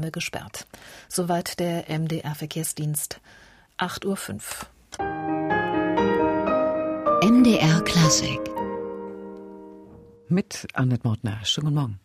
gesperrt. Soweit der MDR Verkehrsdienst. 8.05 Uhr. MDR Klassik. Mit Annette Mortner. Schönen guten Morgen.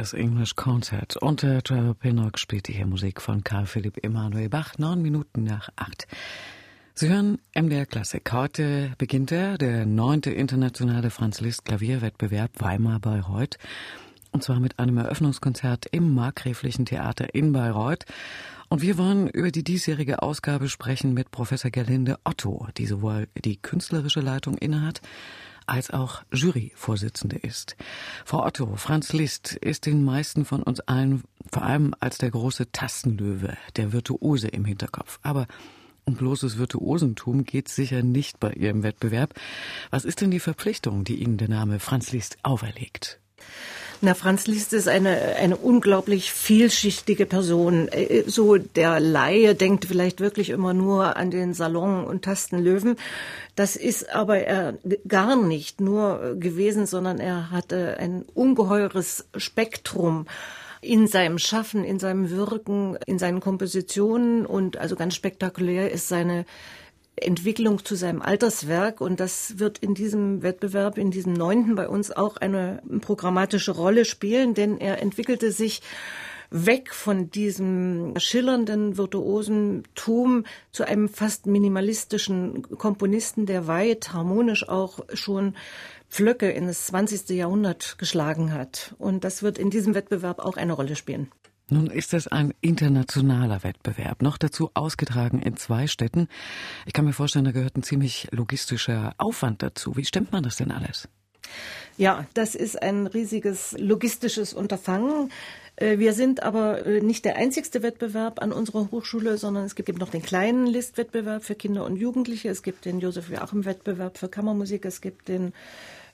Das English Concert und der Trevor Pinnock spielte hier Musik von Karl Philipp Emanuel Bach, neun Minuten nach acht. Sie hören MDR Klassik. Heute beginnt er, der neunte internationale Franz Liszt Klavierwettbewerb Weimar Bayreuth. Und zwar mit einem Eröffnungskonzert im Markgräflichen Theater in Bayreuth. Und wir wollen über die diesjährige Ausgabe sprechen mit Professor Gerlinde Otto, die sowohl die künstlerische Leitung innehat, als auch Juryvorsitzende ist. Frau Otto, Franz Liszt ist den meisten von uns allen vor allem als der große Tastenlöwe, der Virtuose im Hinterkopf. Aber um bloßes Virtuosentum geht sicher nicht bei Ihrem Wettbewerb. Was ist denn die Verpflichtung, die Ihnen der Name Franz Liszt auferlegt? Na, Franz Liszt ist eine, eine unglaublich vielschichtige Person. Äh, so der Laie denkt vielleicht wirklich immer nur an den Salon und Tastenlöwen. Das ist aber er gar nicht nur gewesen, sondern er hatte ein ungeheures Spektrum in seinem Schaffen, in seinem Wirken, in seinen Kompositionen und also ganz spektakulär ist seine Entwicklung zu seinem Alterswerk und das wird in diesem Wettbewerb, in diesem neunten bei uns auch eine programmatische Rolle spielen, denn er entwickelte sich weg von diesem schillernden Virtuosentum zu einem fast minimalistischen Komponisten, der weit harmonisch auch schon Pflöcke ins 20. Jahrhundert geschlagen hat. Und das wird in diesem Wettbewerb auch eine Rolle spielen. Nun ist es ein internationaler Wettbewerb, noch dazu ausgetragen in zwei Städten. Ich kann mir vorstellen, da gehört ein ziemlich logistischer Aufwand dazu. Wie stemmt man das denn alles? Ja, das ist ein riesiges logistisches Unterfangen. Äh, wir sind aber äh, nicht der einzigste Wettbewerb an unserer Hochschule, sondern es gibt eben noch den kleinen Listwettbewerb für Kinder und Jugendliche. Es gibt den Josef Joachim Wettbewerb für Kammermusik. Es gibt den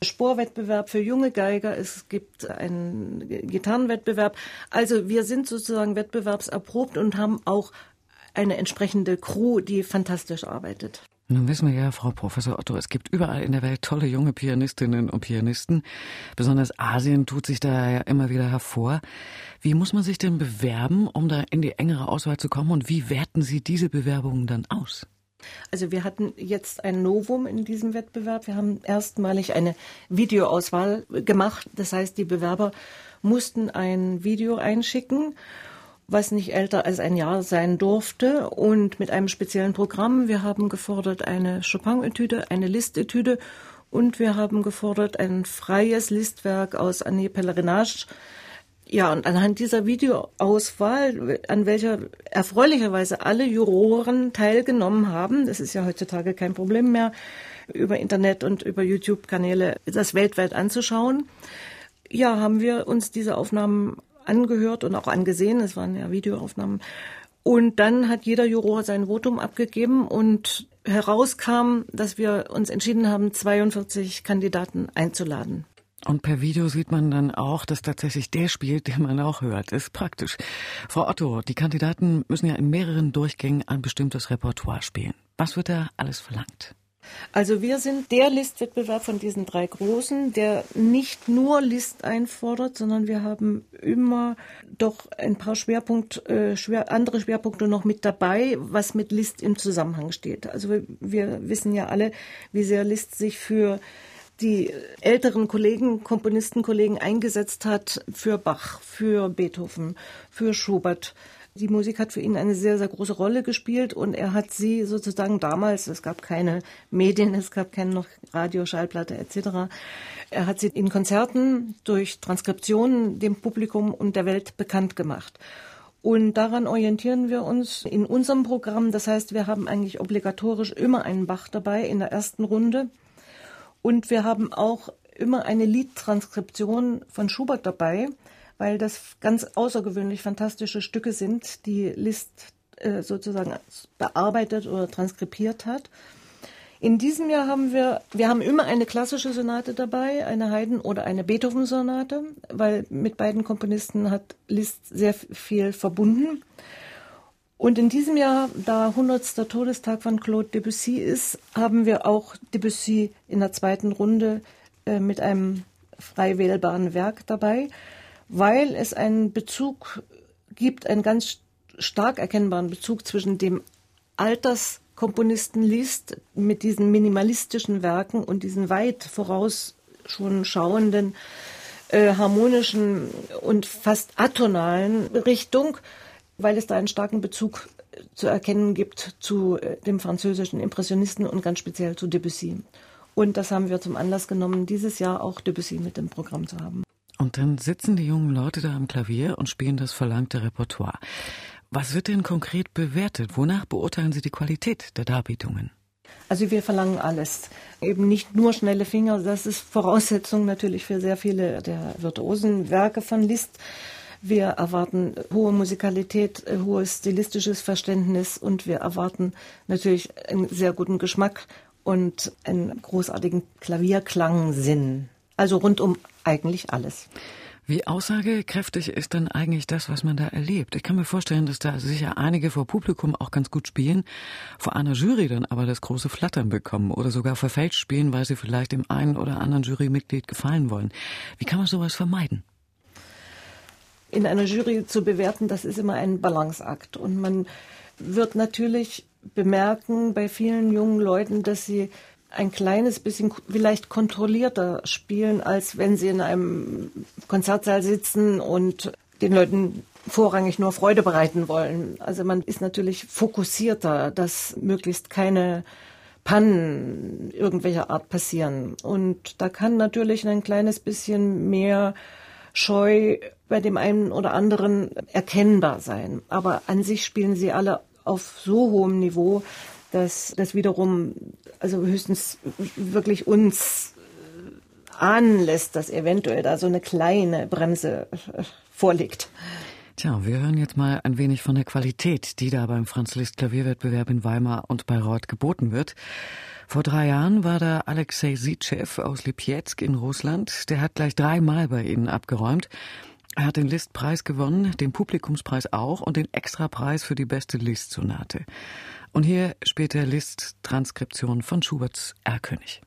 Sporwettbewerb für junge Geiger. Es gibt einen Gitarrenwettbewerb. Also wir sind sozusagen wettbewerbserprobt und haben auch eine entsprechende Crew, die fantastisch arbeitet. Nun wissen wir ja, Frau Professor Otto, es gibt überall in der Welt tolle junge Pianistinnen und Pianisten. Besonders Asien tut sich da ja immer wieder hervor. Wie muss man sich denn bewerben, um da in die engere Auswahl zu kommen? Und wie werten Sie diese Bewerbungen dann aus? Also wir hatten jetzt ein Novum in diesem Wettbewerb. Wir haben erstmalig eine Videoauswahl gemacht. Das heißt, die Bewerber mussten ein Video einschicken was nicht älter als ein Jahr sein durfte und mit einem speziellen Programm. Wir haben gefordert eine Chopin-Etüde, eine Listetüde und wir haben gefordert ein freies Listwerk aus Annie Pellerinage. Ja, und anhand dieser Videoauswahl, an welcher erfreulicherweise alle Juroren teilgenommen haben, das ist ja heutzutage kein Problem mehr, über Internet und über YouTube-Kanäle das weltweit anzuschauen, ja, haben wir uns diese Aufnahmen angehört und auch angesehen. Es waren ja Videoaufnahmen. Und dann hat jeder Juror sein Votum abgegeben und herauskam, dass wir uns entschieden haben, 42 Kandidaten einzuladen. Und per Video sieht man dann auch, dass tatsächlich der spielt, den man auch hört. Ist praktisch. Frau Otto, die Kandidaten müssen ja in mehreren Durchgängen ein bestimmtes Repertoire spielen. Was wird da alles verlangt? Also wir sind der Listwettbewerb von diesen drei großen, der nicht nur List einfordert, sondern wir haben immer doch ein paar Schwerpunkt, äh, schwer, andere Schwerpunkte noch mit dabei, was mit List im Zusammenhang steht. Also wir, wir wissen ja alle, wie sehr List sich für die älteren Kollegen, Komponistenkollegen eingesetzt hat für Bach, für Beethoven, für Schubert, die Musik hat für ihn eine sehr, sehr große Rolle gespielt und er hat sie sozusagen damals, es gab keine Medien, es gab keine noch Radio, Schallplatte etc. Er hat sie in Konzerten durch Transkriptionen dem Publikum und der Welt bekannt gemacht. Und daran orientieren wir uns in unserem Programm. Das heißt, wir haben eigentlich obligatorisch immer einen Bach dabei in der ersten Runde. Und wir haben auch immer eine Liedtranskription von Schubert dabei weil das ganz außergewöhnlich fantastische Stücke sind, die Liszt äh, sozusagen bearbeitet oder transkribiert hat. In diesem Jahr haben wir, wir haben immer eine klassische Sonate dabei, eine Haydn- oder eine Beethoven-Sonate, weil mit beiden Komponisten hat Liszt sehr viel verbunden. Und in diesem Jahr, da 100. Todestag von Claude Debussy ist, haben wir auch Debussy in der zweiten Runde äh, mit einem frei wählbaren Werk dabei weil es einen Bezug gibt, einen ganz stark erkennbaren Bezug zwischen dem Alterskomponisten Liszt mit diesen minimalistischen Werken und diesen weit voraus schon schauenden, äh, harmonischen und fast atonalen Richtung, weil es da einen starken Bezug zu erkennen gibt zu äh, dem französischen Impressionisten und ganz speziell zu Debussy. Und das haben wir zum Anlass genommen, dieses Jahr auch Debussy mit dem Programm zu haben. Und dann sitzen die jungen Leute da am Klavier und spielen das verlangte Repertoire. Was wird denn konkret bewertet? Wonach beurteilen Sie die Qualität der Darbietungen? Also wir verlangen alles. Eben nicht nur schnelle Finger, das ist Voraussetzung natürlich für sehr viele der virtuosen Werke von Liszt. Wir erwarten hohe Musikalität, hohes stilistisches Verständnis und wir erwarten natürlich einen sehr guten Geschmack und einen großartigen Klavierklangsinn. Also rundum eigentlich alles. Wie aussagekräftig ist denn eigentlich das, was man da erlebt? Ich kann mir vorstellen, dass da sicher einige vor Publikum auch ganz gut spielen, vor einer Jury dann aber das große Flattern bekommen oder sogar verfälscht spielen, weil sie vielleicht dem einen oder anderen Jurymitglied gefallen wollen. Wie kann man sowas vermeiden? In einer Jury zu bewerten, das ist immer ein Balanceakt. Und man wird natürlich bemerken bei vielen jungen Leuten, dass sie ein kleines bisschen vielleicht kontrollierter spielen, als wenn sie in einem Konzertsaal sitzen und den Leuten vorrangig nur Freude bereiten wollen. Also man ist natürlich fokussierter, dass möglichst keine Pannen irgendwelcher Art passieren. Und da kann natürlich ein kleines bisschen mehr Scheu bei dem einen oder anderen erkennbar sein. Aber an sich spielen sie alle auf so hohem Niveau, dass das wiederum also höchstens wirklich uns äh, ahnen lässt, dass eventuell da so eine kleine Bremse äh, vorliegt. Tja, wir hören jetzt mal ein wenig von der Qualität, die da beim Franz Liszt Klavierwettbewerb in Weimar und Bayreuth geboten wird. Vor drei Jahren war da Alexei Sitschew aus Lipetsk in Russland. Der hat gleich dreimal bei Ihnen abgeräumt. Er hat den Listpreis gewonnen, den Publikumspreis auch und den Extrapreis für die beste Liszt-Sonate. Und hier spielt der Liszt Transkription von Schuberts Erlkönig.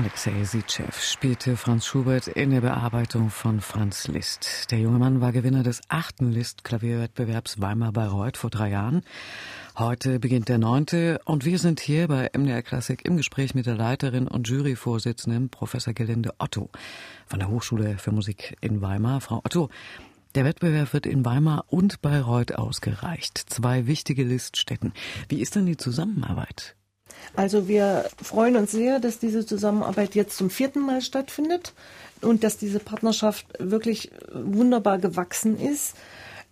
Alexei Sitschew spielte Franz Schubert in der Bearbeitung von Franz Liszt. Der junge Mann war Gewinner des achten Liszt-Klavierwettbewerbs Weimar-Bayreuth vor drei Jahren. Heute beginnt der neunte und wir sind hier bei MDR Klassik im Gespräch mit der Leiterin und Juryvorsitzenden Professor Gelinde Otto von der Hochschule für Musik in Weimar. Frau Otto, der Wettbewerb wird in Weimar und Bayreuth ausgereicht. Zwei wichtige Liststätten. Wie ist denn die Zusammenarbeit? Also wir freuen uns sehr, dass diese Zusammenarbeit jetzt zum vierten Mal stattfindet und dass diese Partnerschaft wirklich wunderbar gewachsen ist.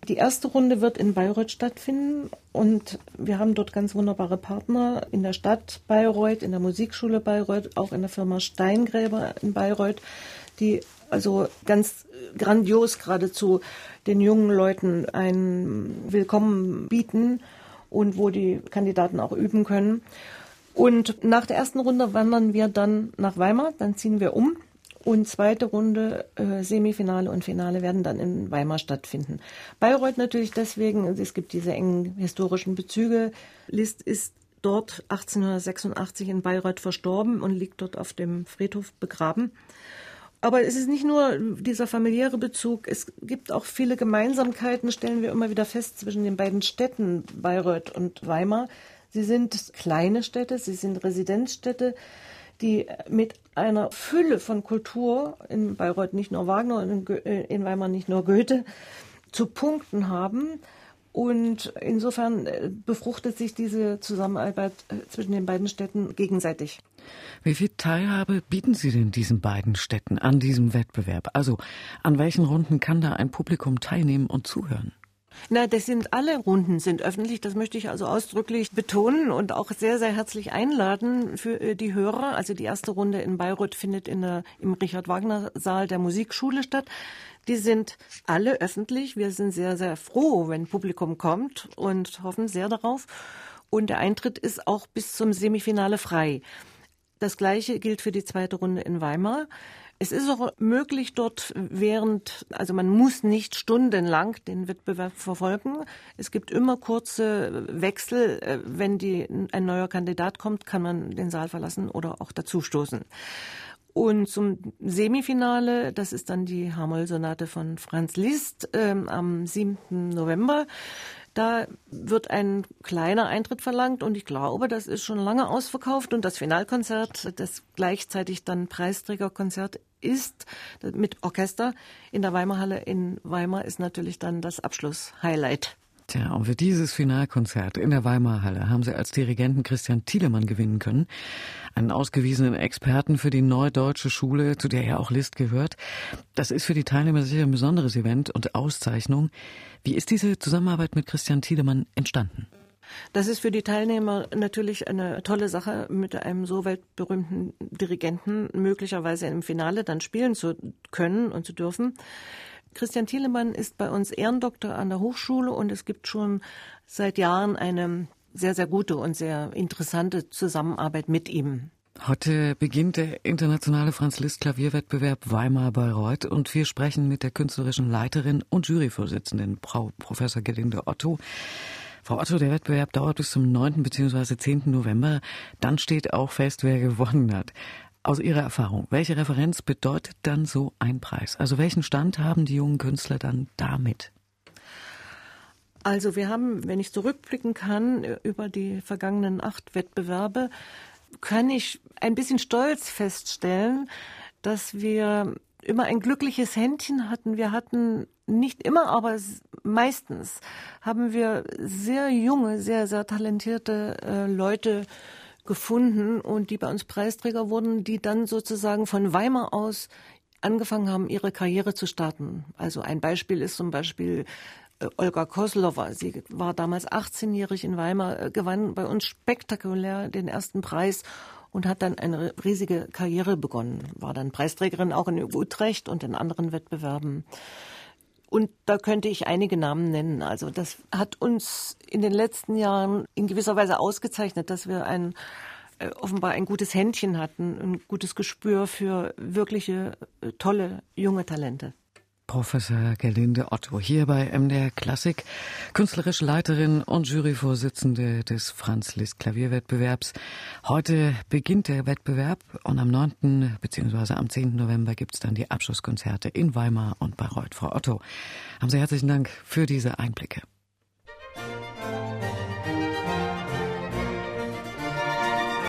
Die erste Runde wird in Bayreuth stattfinden und wir haben dort ganz wunderbare Partner in der Stadt Bayreuth, in der Musikschule Bayreuth, auch in der Firma Steingräber in Bayreuth, die also ganz grandios geradezu den jungen Leuten ein Willkommen bieten und wo die Kandidaten auch üben können. Und nach der ersten Runde wandern wir dann nach Weimar, dann ziehen wir um. Und zweite Runde, äh, Semifinale und Finale werden dann in Weimar stattfinden. Bayreuth natürlich deswegen, es gibt diese engen historischen Bezüge. Liszt ist dort 1886 in Bayreuth verstorben und liegt dort auf dem Friedhof begraben. Aber es ist nicht nur dieser familiäre Bezug, es gibt auch viele Gemeinsamkeiten, stellen wir immer wieder fest, zwischen den beiden Städten Bayreuth und Weimar. Sie sind kleine Städte, sie sind Residenzstädte, die mit einer Fülle von Kultur, in Bayreuth nicht nur Wagner, äh, in Weimar nicht nur Goethe, zu punkten haben. Und insofern äh, befruchtet sich diese Zusammenarbeit äh, zwischen den beiden Städten gegenseitig. Wie viel Teilhabe bieten Sie denn diesen beiden Städten an diesem Wettbewerb? Also an welchen Runden kann da ein Publikum teilnehmen und zuhören? Na, das sind alle Runden sind öffentlich. Das möchte ich also ausdrücklich betonen und auch sehr, sehr herzlich einladen für äh, die Hörer. Also die erste Runde in Bayreuth findet in der, im Richard-Wagner-Saal der Musikschule statt. Die sind alle öffentlich. Wir sind sehr, sehr froh, wenn Publikum kommt und hoffen sehr darauf. Und der Eintritt ist auch bis zum Semifinale frei. Das Gleiche gilt für die zweite Runde in Weimar. Es ist auch möglich dort während, also man muss nicht stundenlang den Wettbewerb verfolgen. Es gibt immer kurze Wechsel. Äh, wenn die, ein neuer Kandidat kommt, kann man den Saal verlassen oder auch dazustoßen. Und zum Semifinale, das ist dann die Hamoll-Sonate von Franz Liszt ähm, am 7. November. Da wird ein kleiner Eintritt verlangt und ich glaube, das ist schon lange ausverkauft und das Finalkonzert, das gleichzeitig dann Preisträgerkonzert ist mit Orchester in der Weimarhalle in Weimar ist natürlich dann das Abschlusshighlight. Tja, und für dieses Finalkonzert in der Weimarhalle haben sie als Dirigenten Christian Thielemann gewinnen können. Einen ausgewiesenen Experten für die Neudeutsche Schule, zu der ja auch List gehört. Das ist für die Teilnehmer sicher ein besonderes Event und Auszeichnung. Wie ist diese Zusammenarbeit mit Christian Thielemann entstanden? Das ist für die Teilnehmer natürlich eine tolle Sache, mit einem so weltberühmten Dirigenten möglicherweise im Finale dann spielen zu können und zu dürfen. Christian Thielemann ist bei uns Ehrendoktor an der Hochschule und es gibt schon seit Jahren eine sehr, sehr gute und sehr interessante Zusammenarbeit mit ihm. Heute beginnt der internationale Franz Liszt Klavierwettbewerb Weimar Bayreuth und wir sprechen mit der künstlerischen Leiterin und Juryvorsitzenden Frau Professor Gelinde Otto. Frau Otto, der Wettbewerb dauert bis zum 9. bzw. 10. November. Dann steht auch fest, wer gewonnen hat. Aus Ihrer Erfahrung, welche Referenz bedeutet dann so ein Preis? Also welchen Stand haben die jungen Künstler dann damit? Also wir haben, wenn ich zurückblicken kann, über die vergangenen acht Wettbewerbe, kann ich ein bisschen stolz feststellen, dass wir immer ein glückliches Händchen hatten. Wir hatten nicht immer, aber meistens haben wir sehr junge, sehr, sehr talentierte äh, Leute gefunden und die bei uns Preisträger wurden, die dann sozusagen von Weimar aus angefangen haben, ihre Karriere zu starten. Also ein Beispiel ist zum Beispiel äh, Olga Koslova. Sie war damals 18-jährig in Weimar, äh, gewann bei uns spektakulär den ersten Preis und hat dann eine riesige Karriere begonnen. War dann Preisträgerin auch in Utrecht und in anderen Wettbewerben. Und da könnte ich einige Namen nennen. Also das hat uns in den letzten Jahren in gewisser Weise ausgezeichnet, dass wir ein äh, offenbar ein gutes Händchen hatten, ein gutes Gespür für wirkliche äh, tolle junge Talente. Professor Gerlinde Otto hier bei MDR Klassik, künstlerische Leiterin und Juryvorsitzende des Franz Liszt Klavierwettbewerbs. Heute beginnt der Wettbewerb und am 9. bzw. am 10. November gibt es dann die Abschlusskonzerte in Weimar und Bayreuth. Frau Otto, haben Sie herzlichen Dank für diese Einblicke.